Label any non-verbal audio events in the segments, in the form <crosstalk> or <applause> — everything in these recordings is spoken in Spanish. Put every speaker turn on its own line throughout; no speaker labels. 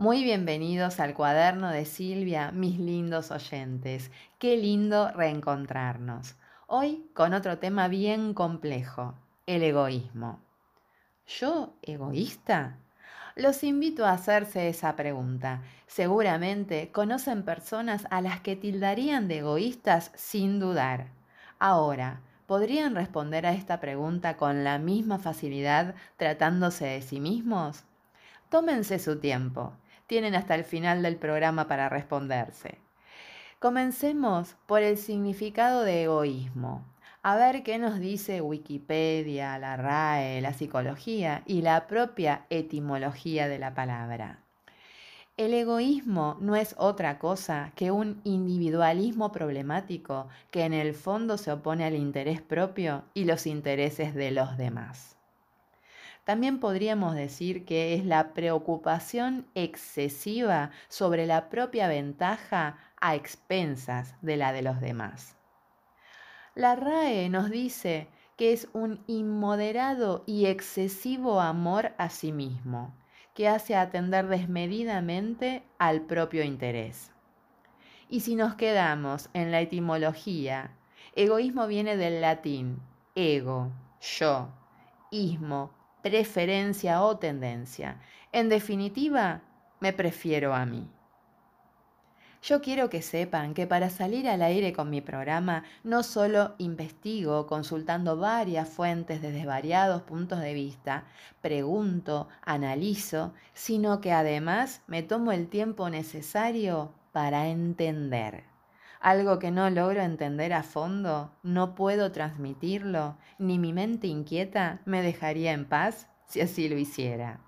Muy bienvenidos al cuaderno de Silvia, mis lindos oyentes. Qué lindo reencontrarnos. Hoy con otro tema bien complejo, el egoísmo. ¿Yo egoísta? Los invito a hacerse esa pregunta. Seguramente conocen personas a las que tildarían de egoístas sin dudar. Ahora, ¿podrían responder a esta pregunta con la misma facilidad tratándose de sí mismos? Tómense su tiempo tienen hasta el final del programa para responderse. Comencemos por el significado de egoísmo. A ver qué nos dice Wikipedia, la RAE, la psicología y la propia etimología de la palabra. El egoísmo no es otra cosa que un individualismo problemático que en el fondo se opone al interés propio y los intereses de los demás. También podríamos decir que es la preocupación excesiva sobre la propia ventaja a expensas de la de los demás. La RAE nos dice que es un inmoderado y excesivo amor a sí mismo, que hace atender desmedidamente al propio interés. Y si nos quedamos en la etimología, egoísmo viene del latín ego, yo, ismo, preferencia o tendencia. En definitiva, me prefiero a mí. Yo quiero que sepan que para salir al aire con mi programa no solo investigo consultando varias fuentes desde variados puntos de vista, pregunto, analizo, sino que además me tomo el tiempo necesario para entender algo que no logro entender a fondo, no puedo transmitirlo, ni mi mente inquieta me dejaría en paz si así lo hiciera.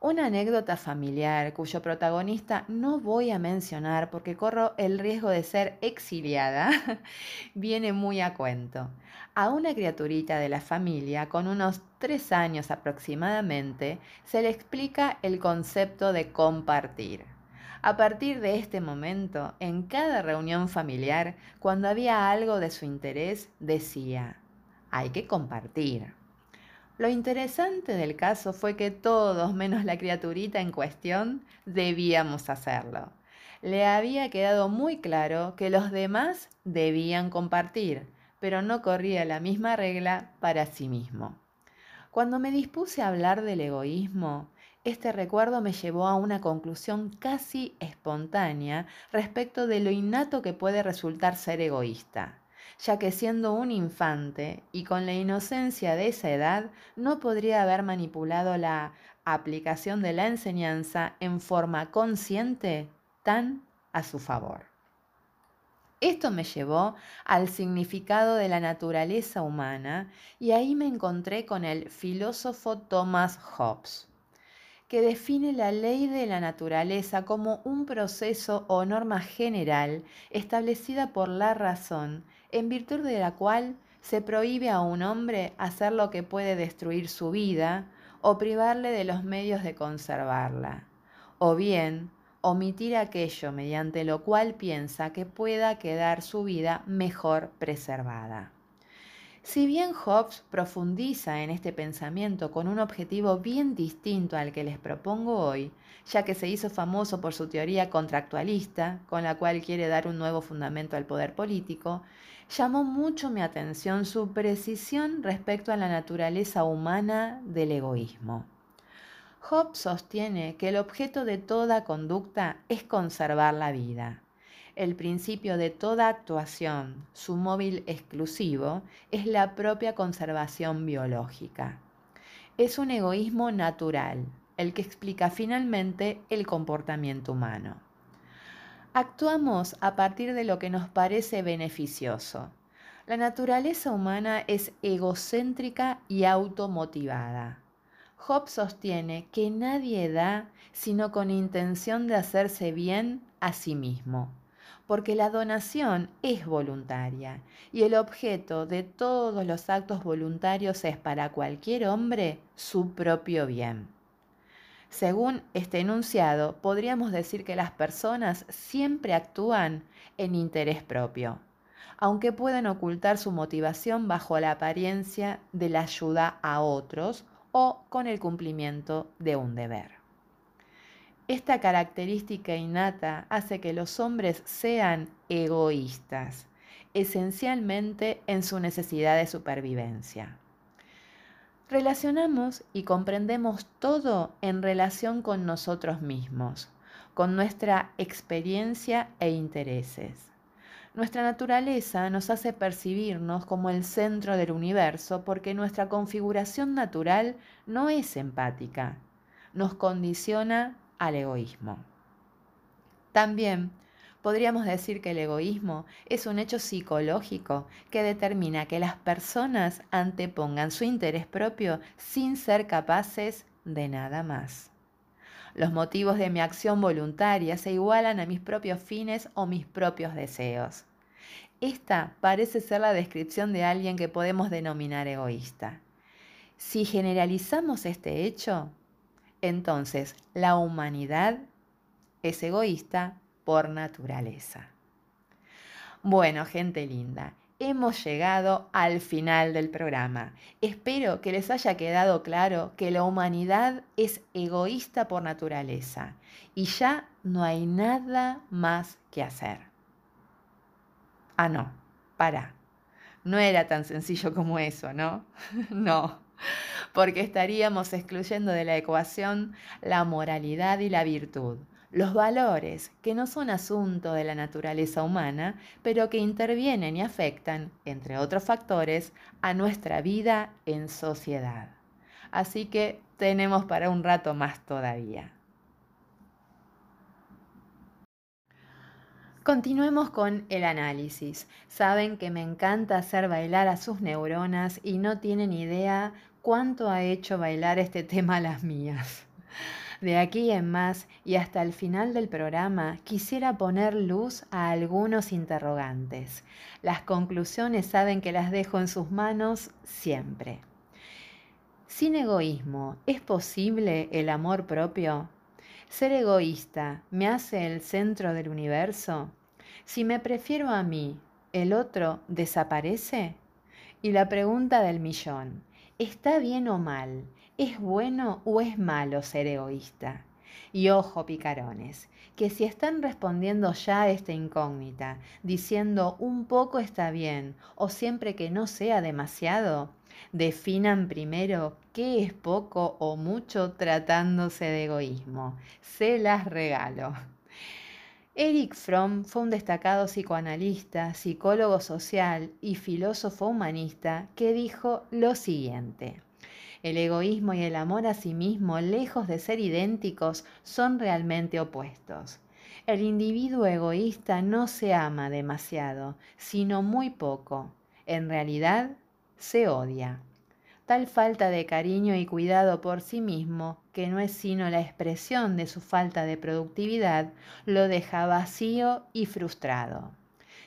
Una anécdota familiar cuyo protagonista no voy a mencionar porque corro el riesgo de ser exiliada, <laughs> viene muy a cuento. A una criaturita de la familia con unos tres años aproximadamente se le explica el concepto de compartir. A partir de este momento, en cada reunión familiar, cuando había algo de su interés, decía, hay que compartir. Lo interesante del caso fue que todos, menos la criaturita en cuestión, debíamos hacerlo. Le había quedado muy claro que los demás debían compartir, pero no corría la misma regla para sí mismo. Cuando me dispuse a hablar del egoísmo, este recuerdo me llevó a una conclusión casi espontánea respecto de lo innato que puede resultar ser egoísta, ya que siendo un infante y con la inocencia de esa edad no podría haber manipulado la aplicación de la enseñanza en forma consciente tan a su favor. Esto me llevó al significado de la naturaleza humana y ahí me encontré con el filósofo Thomas Hobbes que define la ley de la naturaleza como un proceso o norma general establecida por la razón, en virtud de la cual se prohíbe a un hombre hacer lo que puede destruir su vida o privarle de los medios de conservarla, o bien omitir aquello mediante lo cual piensa que pueda quedar su vida mejor preservada. Si bien Hobbes profundiza en este pensamiento con un objetivo bien distinto al que les propongo hoy, ya que se hizo famoso por su teoría contractualista, con la cual quiere dar un nuevo fundamento al poder político, llamó mucho mi atención su precisión respecto a la naturaleza humana del egoísmo. Hobbes sostiene que el objeto de toda conducta es conservar la vida el principio de toda actuación, su móvil exclusivo, es la propia conservación biológica. Es un egoísmo natural, el que explica finalmente el comportamiento humano. Actuamos a partir de lo que nos parece beneficioso. La naturaleza humana es egocéntrica y automotivada. Hobbes sostiene que nadie da sino con intención de hacerse bien a sí mismo porque la donación es voluntaria y el objeto de todos los actos voluntarios es para cualquier hombre su propio bien. Según este enunciado, podríamos decir que las personas siempre actúan en interés propio, aunque pueden ocultar su motivación bajo la apariencia de la ayuda a otros o con el cumplimiento de un deber. Esta característica innata hace que los hombres sean egoístas, esencialmente en su necesidad de supervivencia. Relacionamos y comprendemos todo en relación con nosotros mismos, con nuestra experiencia e intereses. Nuestra naturaleza nos hace percibirnos como el centro del universo porque nuestra configuración natural no es empática, nos condiciona al egoísmo. También podríamos decir que el egoísmo es un hecho psicológico que determina que las personas antepongan su interés propio sin ser capaces de nada más. Los motivos de mi acción voluntaria se igualan a mis propios fines o mis propios deseos. Esta parece ser la descripción de alguien que podemos denominar egoísta. Si generalizamos este hecho, entonces la humanidad es egoísta por naturaleza. Bueno, gente linda, hemos llegado al final del programa. Espero que les haya quedado claro que la humanidad es egoísta por naturaleza y ya no hay nada más que hacer. Ah, no, para. No era tan sencillo como eso, ¿no? <laughs> no, porque estaríamos excluyendo de la ecuación la moralidad y la virtud los valores que no son asunto de la naturaleza humana, pero que intervienen y afectan, entre otros factores, a nuestra vida en sociedad. Así que tenemos para un rato más todavía. Continuemos con el análisis. Saben que me encanta hacer bailar a sus neuronas y no tienen idea cuánto ha hecho bailar este tema a las mías. De aquí en más y hasta el final del programa quisiera poner luz a algunos interrogantes. Las conclusiones saben que las dejo en sus manos siempre. Sin egoísmo, ¿es posible el amor propio? ¿Ser egoísta me hace el centro del universo? Si me prefiero a mí, ¿el otro desaparece? Y la pregunta del millón, ¿está bien o mal ¿Es bueno o es malo ser egoísta? Y ojo, picarones, que si están respondiendo ya a esta incógnita, diciendo un poco está bien o siempre que no sea demasiado, definan primero qué es poco o mucho tratándose de egoísmo. Se las regalo. Eric Fromm fue un destacado psicoanalista, psicólogo social y filósofo humanista que dijo lo siguiente. El egoísmo y el amor a sí mismo, lejos de ser idénticos, son realmente opuestos. El individuo egoísta no se ama demasiado, sino muy poco. En realidad, se odia. Tal falta de cariño y cuidado por sí mismo, que no es sino la expresión de su falta de productividad, lo deja vacío y frustrado.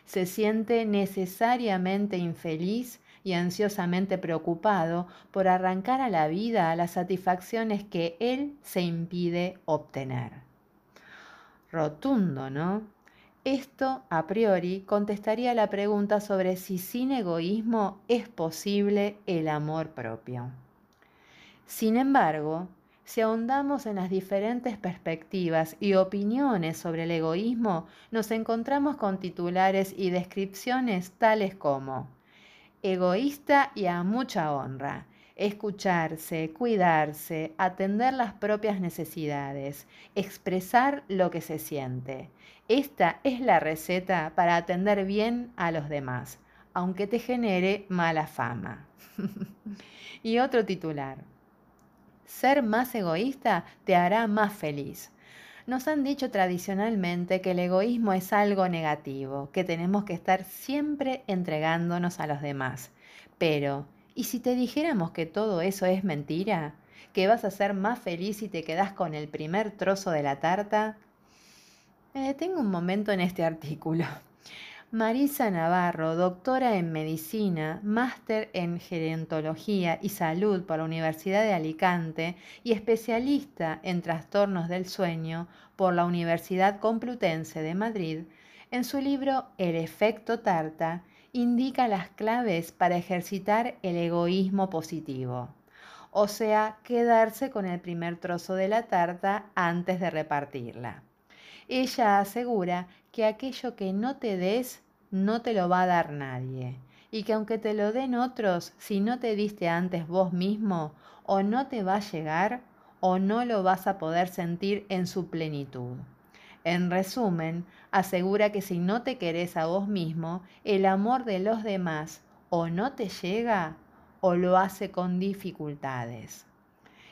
Se siente necesariamente infeliz y ansiosamente preocupado por arrancar a la vida las satisfacciones que él se impide obtener. Rotundo, ¿no? Esto, a priori, contestaría la pregunta sobre si sin egoísmo es posible el amor propio. Sin embargo, si ahondamos en las diferentes perspectivas y opiniones sobre el egoísmo, nos encontramos con titulares y descripciones tales como egoísta y a mucha honra. Escucharse, cuidarse, atender las propias necesidades, expresar lo que se siente. Esta es la receta para atender bien a los demás, aunque te genere mala fama. <laughs> y otro titular. Ser más egoísta te hará más feliz. Nos han dicho tradicionalmente que el egoísmo es algo negativo, que tenemos que estar siempre entregándonos a los demás. Pero, ¿y si te dijéramos que todo eso es mentira? ¿Que vas a ser más feliz si te quedas con el primer trozo de la tarta? Me detengo un momento en este artículo. Marisa Navarro, doctora en medicina, máster en gerontología y salud por la Universidad de Alicante y especialista en trastornos del sueño por la Universidad Complutense de Madrid, en su libro El efecto tarta indica las claves para ejercitar el egoísmo positivo. o sea, quedarse con el primer trozo de la tarta antes de repartirla. Ella asegura que aquello que no te des no te lo va a dar nadie y que aunque te lo den otros, si no te diste antes vos mismo, o no te va a llegar o no lo vas a poder sentir en su plenitud. En resumen, asegura que si no te querés a vos mismo, el amor de los demás o no te llega o lo hace con dificultades.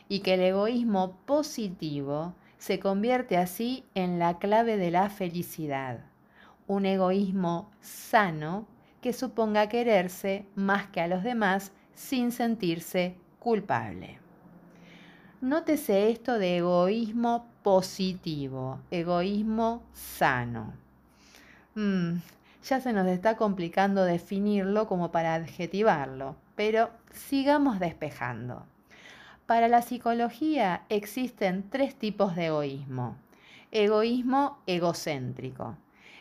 Y que el egoísmo positivo se convierte así en la clave de la felicidad. Un egoísmo sano que suponga quererse más que a los demás sin sentirse culpable. Nótese esto de egoísmo positivo, egoísmo sano. Mm, ya se nos está complicando definirlo como para adjetivarlo, pero sigamos despejando. Para la psicología existen tres tipos de egoísmo. Egoísmo egocéntrico.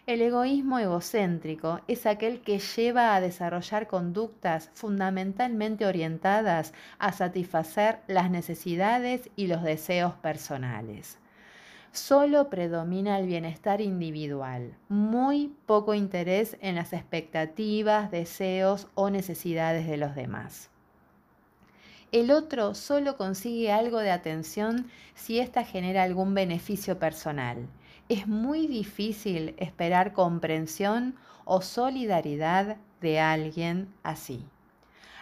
El egoísmo egocéntrico es aquel que lleva a desarrollar conductas fundamentalmente orientadas a satisfacer las necesidades y los deseos personales. Solo predomina el bienestar individual, muy poco interés en las expectativas, deseos o necesidades de los demás. El otro solo consigue algo de atención si ésta genera algún beneficio personal es muy difícil esperar comprensión o solidaridad de alguien así.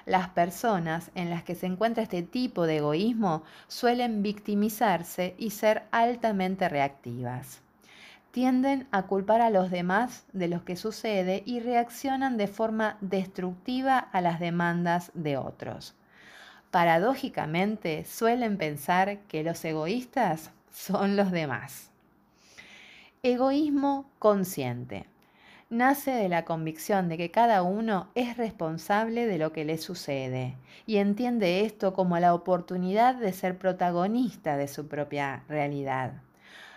Las personas en las que se encuentra este tipo de egoísmo suelen victimizarse y ser altamente reactivas. Tienden a culpar a los demás de lo que sucede y reaccionan de forma destructiva a las demandas de otros. Paradójicamente, suelen pensar que los egoístas son los demás. Egoísmo consciente. Nace de la convicción de que cada uno es responsable de lo que le sucede y entiende esto como la oportunidad de ser protagonista de su propia realidad.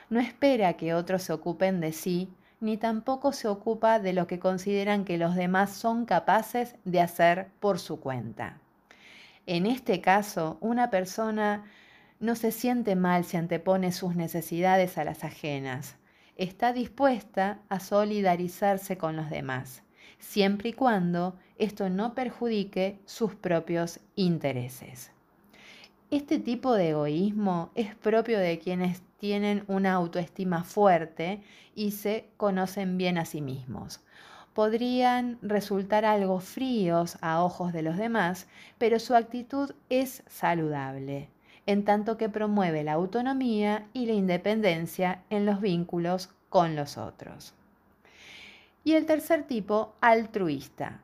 No espera que otros se ocupen de sí, ni tampoco se ocupa de lo que consideran que los demás son capaces de hacer por su cuenta. En este caso, una persona no se siente mal si antepone sus necesidades a las ajenas, está dispuesta a solidarizarse con los demás, siempre y cuando esto no perjudique sus propios intereses. Este tipo de egoísmo es propio de quienes tienen una autoestima fuerte y se conocen bien a sí mismos. Podrían resultar algo fríos a ojos de los demás, pero su actitud es saludable en tanto que promueve la autonomía y la independencia en los vínculos con los otros. Y el tercer tipo, altruista.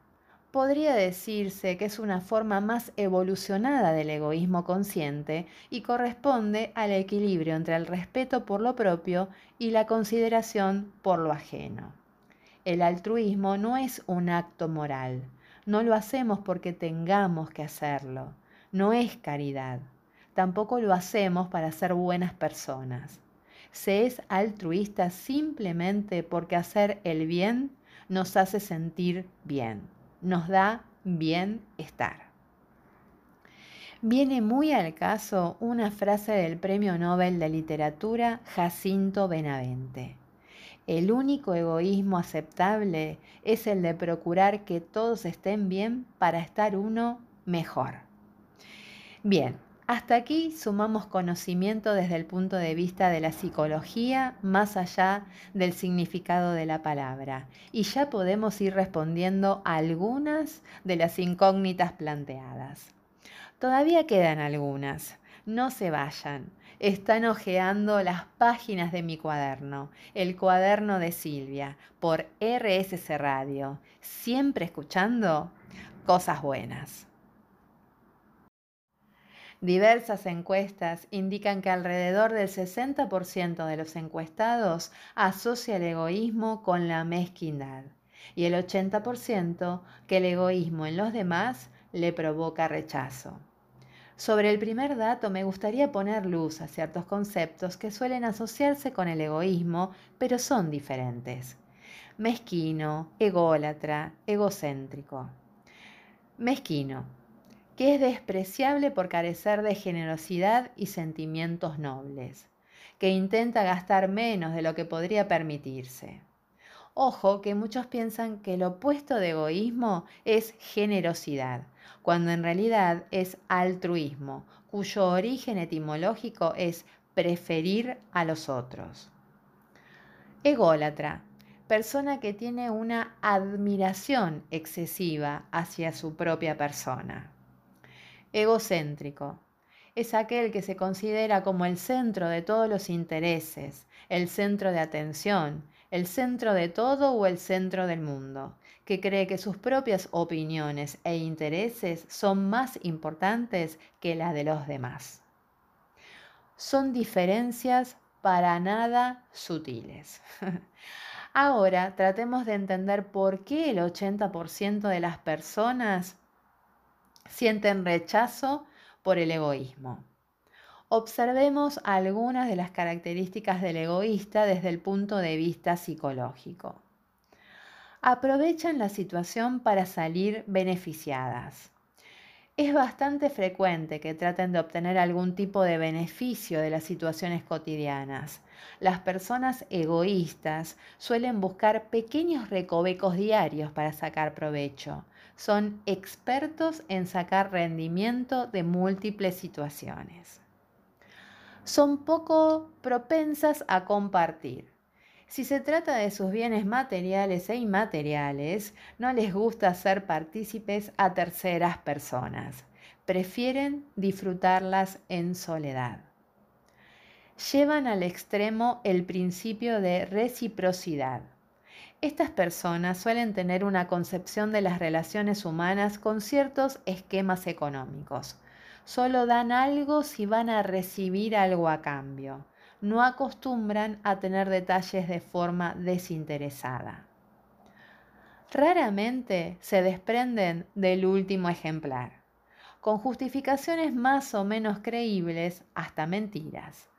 Podría decirse que es una forma más evolucionada del egoísmo consciente y corresponde al equilibrio entre el respeto por lo propio y la consideración por lo ajeno. El altruismo no es un acto moral, no lo hacemos porque tengamos que hacerlo, no es caridad, tampoco lo hacemos para ser buenas personas. Se es altruista simplemente porque hacer el bien nos hace sentir bien, nos da bienestar. Viene muy al caso una frase del Premio Nobel de Literatura Jacinto Benavente. El único egoísmo aceptable es el de procurar que todos estén bien para estar uno mejor. Bien, hasta aquí sumamos conocimiento desde el punto de vista de la psicología más allá del significado de la palabra y ya podemos ir respondiendo a algunas de las incógnitas planteadas. Todavía quedan algunas, no se vayan. Están hojeando las páginas de mi cuaderno, el cuaderno de Silvia, por RSC Radio, siempre escuchando cosas buenas. Diversas encuestas indican que alrededor del 60% de los encuestados asocia el egoísmo con la mezquindad y el 80% que el egoísmo en los demás le provoca rechazo. Sobre el primer dato me gustaría poner luz a ciertos conceptos que suelen asociarse con el egoísmo, pero son diferentes. Mezquino, ególatra, egocéntrico. Mezquino que es despreciable por carecer de generosidad y sentimientos nobles, que intenta gastar menos de lo que podría permitirse. Ojo que muchos piensan que el opuesto de egoísmo es generosidad, cuando en realidad es altruismo, cuyo origen etimológico es preferir a los otros. Ególatra, persona que tiene una admiración excesiva hacia su propia persona. Egocéntrico, es aquel que se considera como el centro de todos los intereses, el centro de atención, el centro de todo o el centro del mundo, que cree que sus propias opiniones e intereses son más importantes que las de los demás. Son diferencias para nada sutiles. <laughs> Ahora tratemos de entender por qué el 80% de las personas sienten rechazo por el egoísmo. Observemos algunas de las características del egoísta desde el punto de vista psicológico. Aprovechan la situación para salir beneficiadas. Es bastante frecuente que traten de obtener algún tipo de beneficio de las situaciones cotidianas. Las personas egoístas suelen buscar pequeños recovecos diarios para sacar provecho. Son expertos en sacar rendimiento de múltiples situaciones. Son poco propensas a compartir. Si se trata de sus bienes materiales e inmateriales, no les gusta ser partícipes a terceras personas. Prefieren disfrutarlas en soledad. Llevan al extremo el principio de reciprocidad. Estas personas suelen tener una concepción de las relaciones humanas con ciertos esquemas económicos. Solo dan algo si van a recibir algo a cambio no acostumbran a tener detalles de forma desinteresada. Raramente se desprenden del último ejemplar, con justificaciones más o menos creíbles hasta mentiras.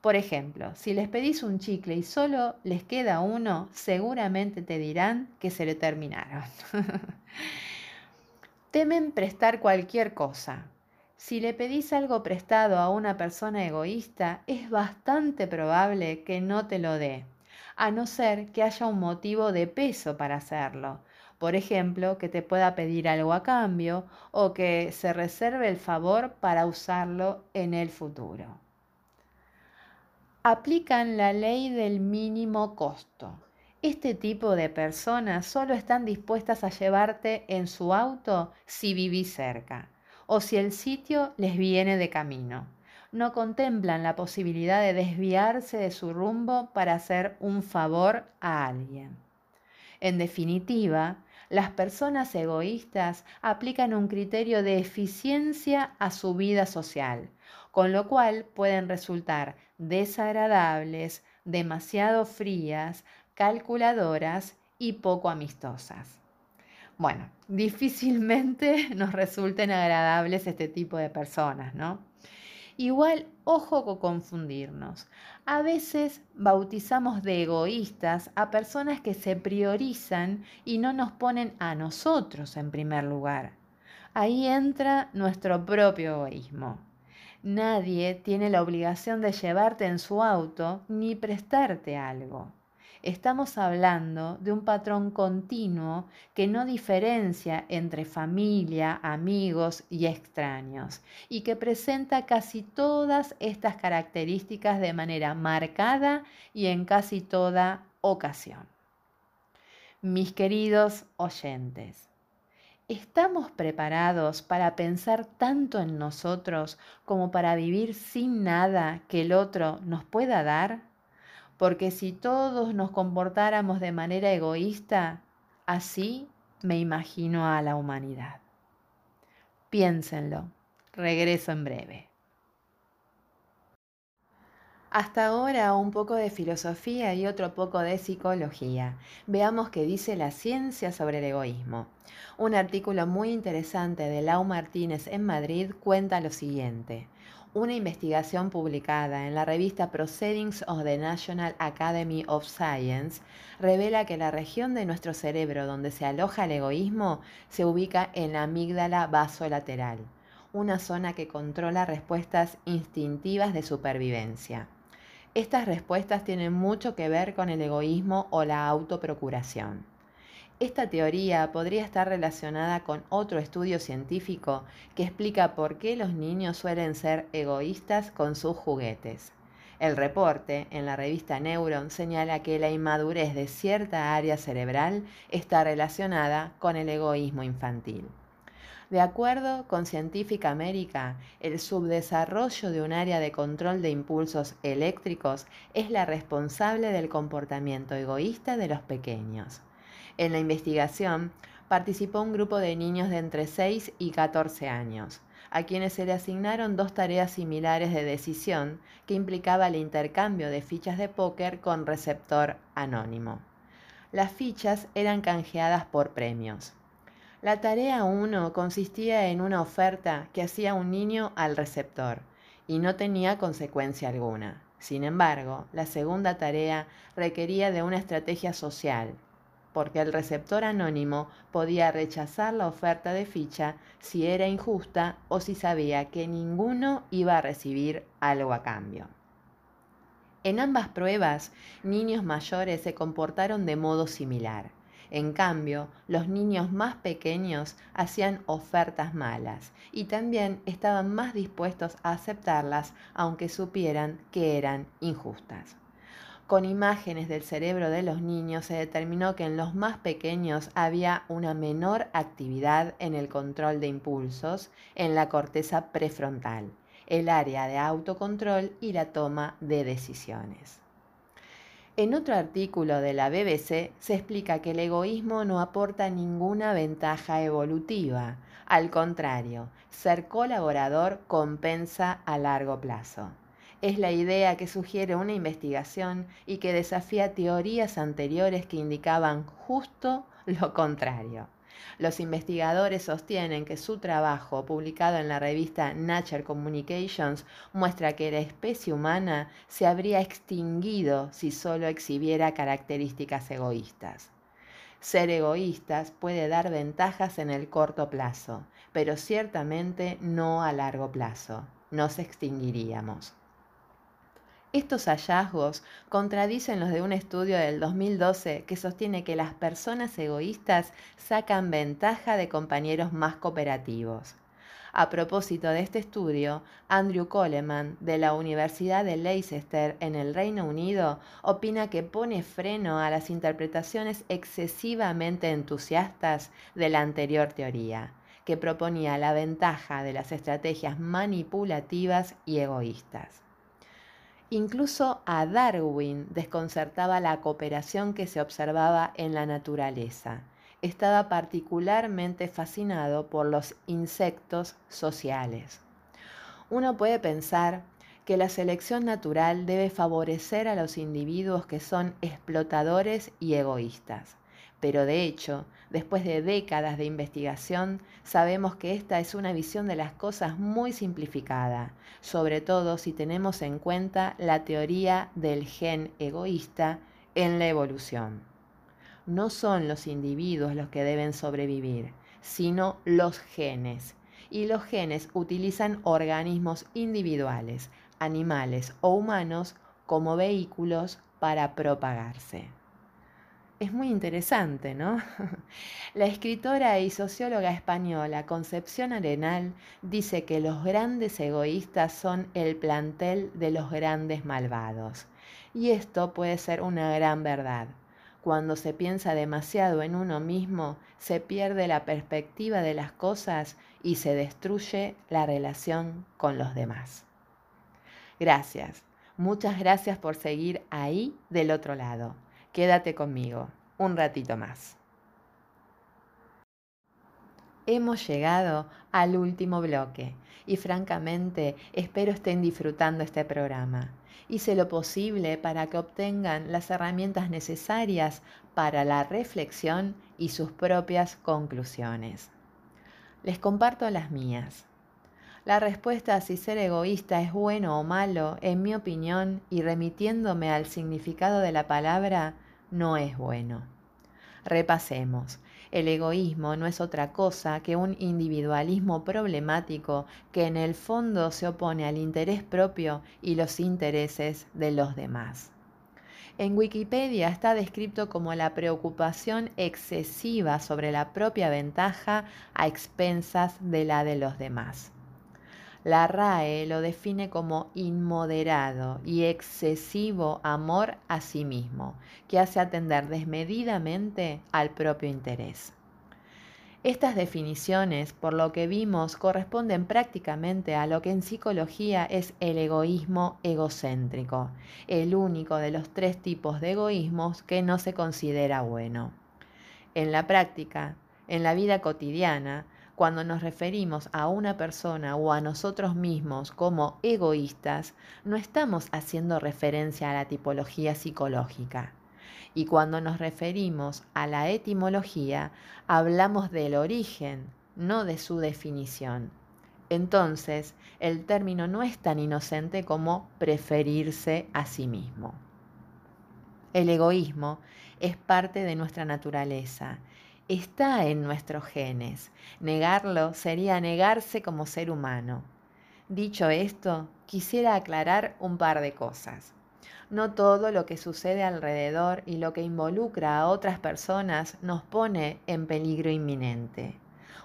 Por ejemplo, si les pedís un chicle y solo les queda uno, seguramente te dirán que se le terminaron. <laughs> Temen prestar cualquier cosa, si le pedís algo prestado a una persona egoísta, es bastante probable que no te lo dé, a no ser que haya un motivo de peso para hacerlo. Por ejemplo, que te pueda pedir algo a cambio o que se reserve el favor para usarlo en el futuro. Aplican la ley del mínimo costo. Este tipo de personas solo están dispuestas a llevarte en su auto si vivís cerca o si el sitio les viene de camino. No contemplan la posibilidad de desviarse de su rumbo para hacer un favor a alguien. En definitiva, las personas egoístas aplican un criterio de eficiencia a su vida social, con lo cual pueden resultar desagradables, demasiado frías, calculadoras y poco amistosas. Bueno, difícilmente <laughs> nos resulten agradables este tipo de personas, ¿no? Igual, ojo con confundirnos. A veces bautizamos de egoístas a personas que se priorizan y no nos ponen a nosotros en primer lugar. Ahí entra nuestro propio egoísmo. Nadie tiene la obligación de llevarte en su auto ni prestarte algo. Estamos hablando de un patrón continuo que no diferencia entre familia, amigos y extraños y que presenta casi todas estas características de manera marcada y en casi toda ocasión. Mis queridos oyentes, ¿Estamos preparados para pensar tanto en nosotros como para vivir sin nada que el otro nos pueda dar? Porque si todos nos comportáramos de manera egoísta, así me imagino a la humanidad. Piénsenlo, regreso en breve. Hasta ahora un poco de filosofía y otro poco de psicología. Veamos qué dice la ciencia sobre el egoísmo. Un artículo muy interesante de Lau Martínez en Madrid cuenta lo siguiente. Una investigación publicada en la revista Proceedings of the National Academy of Science revela que la región de nuestro cerebro donde se aloja el egoísmo se ubica en la amígdala basolateral, una zona que controla respuestas instintivas de supervivencia. Estas respuestas tienen mucho que ver con el egoísmo o la autoprocuración. Esta teoría podría estar relacionada con otro estudio científico que explica por qué los niños suelen ser egoístas con sus juguetes. El reporte en la revista Neuron señala que la inmadurez de cierta área cerebral está relacionada con el egoísmo infantil. De acuerdo con Scientific America, el subdesarrollo de un área de control de impulsos eléctricos es la responsable del comportamiento egoísta de los pequeños. En la investigación participó un grupo de niños de entre 6 y 14 años, a quienes se le asignaron dos tareas similares de decisión que implicaba el intercambio de fichas de póker con receptor anónimo. Las fichas eran canjeadas por premios. La tarea 1 consistía en una oferta que hacía un niño al receptor y no tenía consecuencia alguna. Sin embargo, la segunda tarea requería de una estrategia social porque el receptor anónimo podía rechazar la oferta de ficha si era injusta o si sabía que ninguno iba a recibir algo a cambio. En ambas pruebas, niños mayores se comportaron de modo similar. En cambio, los niños más pequeños hacían ofertas malas y también estaban más dispuestos a aceptarlas aunque supieran que eran injustas. Con imágenes del cerebro de los niños se determinó que en los más pequeños había una menor actividad en el control de impulsos en la corteza prefrontal, el área de autocontrol y la toma de decisiones. En otro artículo de la BBC se explica que el egoísmo no aporta ninguna ventaja evolutiva. Al contrario, ser colaborador compensa a largo plazo es la idea que sugiere una investigación y que desafía teorías anteriores que indicaban justo lo contrario. Los investigadores sostienen que su trabajo, publicado en la revista Nature Communications, muestra que la especie humana se habría extinguido si solo exhibiera características egoístas. Ser egoístas puede dar ventajas en el corto plazo, pero ciertamente no a largo plazo. Nos extinguiríamos. Estos hallazgos contradicen los de un estudio del 2012 que sostiene que las personas egoístas sacan ventaja de compañeros más cooperativos. A propósito de este estudio, Andrew Coleman, de la Universidad de Leicester en el Reino Unido, opina que pone freno a las interpretaciones excesivamente entusiastas de la anterior teoría, que proponía la ventaja de las estrategias manipulativas y egoístas. Incluso a Darwin desconcertaba la cooperación que se observaba en la naturaleza. Estaba particularmente fascinado por los insectos sociales. Uno puede pensar que la selección natural debe favorecer a los individuos que son explotadores y egoístas. Pero de hecho, después de décadas de investigación, sabemos que esta es una visión de las cosas muy simplificada, sobre todo si tenemos en cuenta la teoría del gen egoísta en la evolución. No son los individuos los que deben sobrevivir, sino los genes. Y los genes utilizan organismos individuales, animales o humanos, como vehículos para propagarse es muy interesante, ¿no? <laughs> La escritora y socióloga española Concepción Arenal dice que los grandes egoístas son el plantel de los grandes malvados. Y esto puede ser una gran verdad. Cuando se piensa demasiado en uno mismo, se pierde la perspectiva de las cosas y se destruye la relación con los demás. Gracias. Muchas gracias por seguir ahí del otro lado. Quédate conmigo un ratito más. Hemos llegado al último bloque y francamente espero estén disfrutando este programa. Hice lo posible para que obtengan las herramientas necesarias para la reflexión y sus propias conclusiones. Les comparto las mías. La respuesta a si ser egoísta es bueno o malo, en mi opinión, y remitiéndome al significado de la palabra, no es bueno. Repasemos. El egoísmo no es otra cosa que un individualismo problemático que en el fondo se opone al interés propio y los intereses de los demás. En Wikipedia está descrito como la preocupación excesiva sobre la propia ventaja a expensas de la de los demás. La RAE lo define como inmoderado y excesivo amor a sí mismo, que hace atender desmedidamente al propio interés. Estas definiciones, por lo que vimos, corresponden prácticamente a lo que en psicología es el egoísmo egocéntrico, el único de los tres tipos de egoísmos que no se considera bueno. En la práctica, en la vida cotidiana, cuando nos referimos a una persona o a nosotros mismos como egoístas, no estamos haciendo referencia a la tipología psicológica. Y cuando nos referimos a la etimología, hablamos del origen, no de su definición. Entonces, el término no es tan inocente como preferirse a sí mismo. El egoísmo es parte de nuestra naturaleza está en nuestros genes. Negarlo sería negarse como ser humano. Dicho esto, quisiera aclarar un par de cosas. No todo lo que sucede alrededor y lo que involucra a otras personas nos pone en peligro inminente,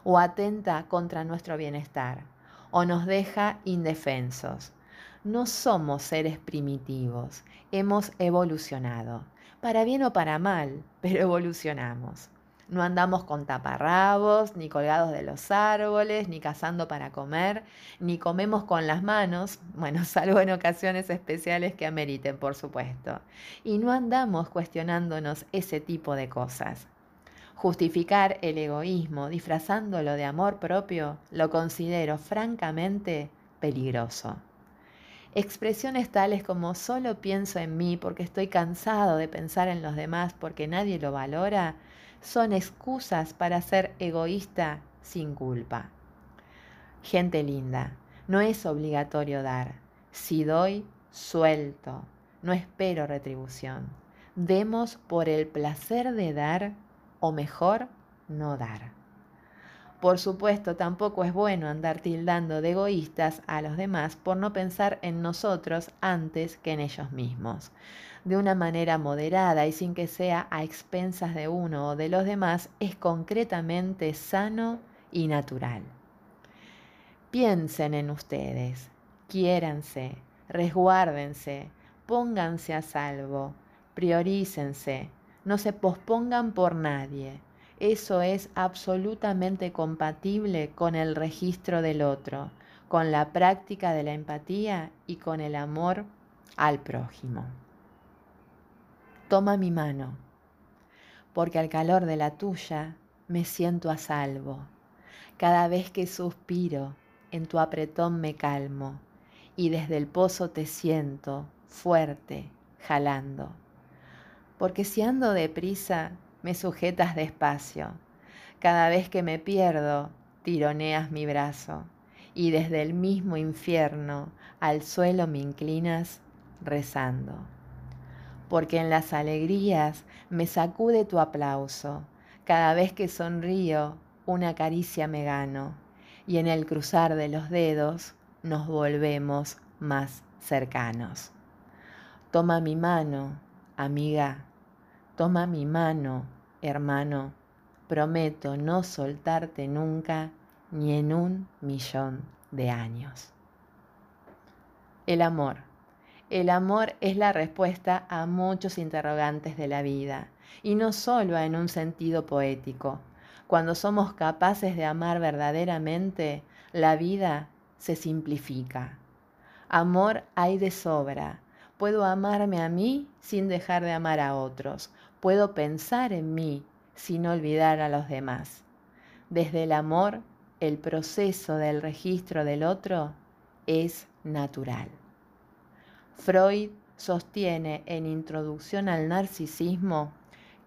o atenta contra nuestro bienestar, o nos deja indefensos. No somos seres primitivos, hemos evolucionado, para bien o para mal, pero evolucionamos. No andamos con taparrabos, ni colgados de los árboles, ni cazando para comer, ni comemos con las manos, <laughs> bueno, salvo en ocasiones especiales que ameriten, por supuesto. Y no andamos cuestionándonos ese tipo de cosas. Justificar el egoísmo disfrazándolo de amor propio lo considero francamente peligroso. Expresiones tales como solo pienso en mí porque estoy cansado de pensar en los demás porque nadie lo valora son excusas para ser egoísta sin culpa. Gente linda, no es obligatorio dar. Si doy, suelto. No espero retribución. Demos por el placer de dar o mejor, no dar. Por supuesto, tampoco es bueno andar tildando de egoístas a los demás por no pensar en nosotros antes que en ellos mismos de una manera moderada y sin que sea a expensas de uno o de los demás, es concretamente sano y natural. Piensen en ustedes, quiéranse, resguárdense, pónganse a salvo, priorícense, no se pospongan por nadie. Eso es absolutamente compatible con el registro del otro, con la práctica de la empatía y con el amor al prójimo. Toma mi mano, porque al calor de la tuya me siento a salvo. Cada vez que suspiro, en tu apretón me calmo, y desde el pozo te siento fuerte, jalando. Porque si ando deprisa, me sujetas despacio. Cada vez que me pierdo, tironeas mi brazo, y desde el mismo infierno al suelo me inclinas rezando porque en las alegrías me sacude tu aplauso. Cada vez que sonrío, una caricia me gano, y en el cruzar de los dedos nos volvemos más cercanos. Toma mi mano, amiga, toma mi mano, hermano, prometo no soltarte nunca ni en un millón de años. El amor el amor es la respuesta a muchos interrogantes de la vida, y no solo en un sentido poético. Cuando somos capaces de amar verdaderamente, la vida se simplifica. Amor hay de sobra. Puedo amarme a mí sin dejar de amar a otros. Puedo pensar en mí sin olvidar a los demás. Desde el amor, el proceso del registro del otro es natural. Freud sostiene en Introducción al Narcisismo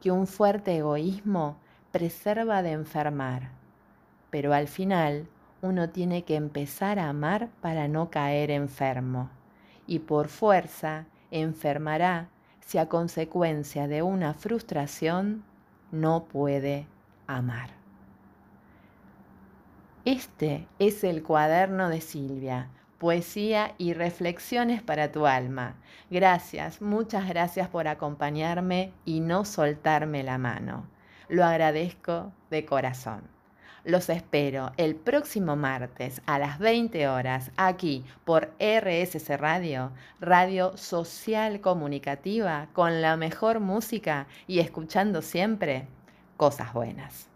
que un fuerte egoísmo preserva de enfermar, pero al final uno tiene que empezar a amar para no caer enfermo, y por fuerza enfermará si a consecuencia de una frustración no puede amar. Este es el cuaderno de Silvia, poesía y reflexiones para tu alma. Gracias, muchas gracias por acompañarme y no soltarme la mano. Lo agradezco de corazón. Los espero el próximo martes a las 20 horas aquí por RSC Radio, Radio Social Comunicativa, con la mejor música y escuchando siempre cosas buenas.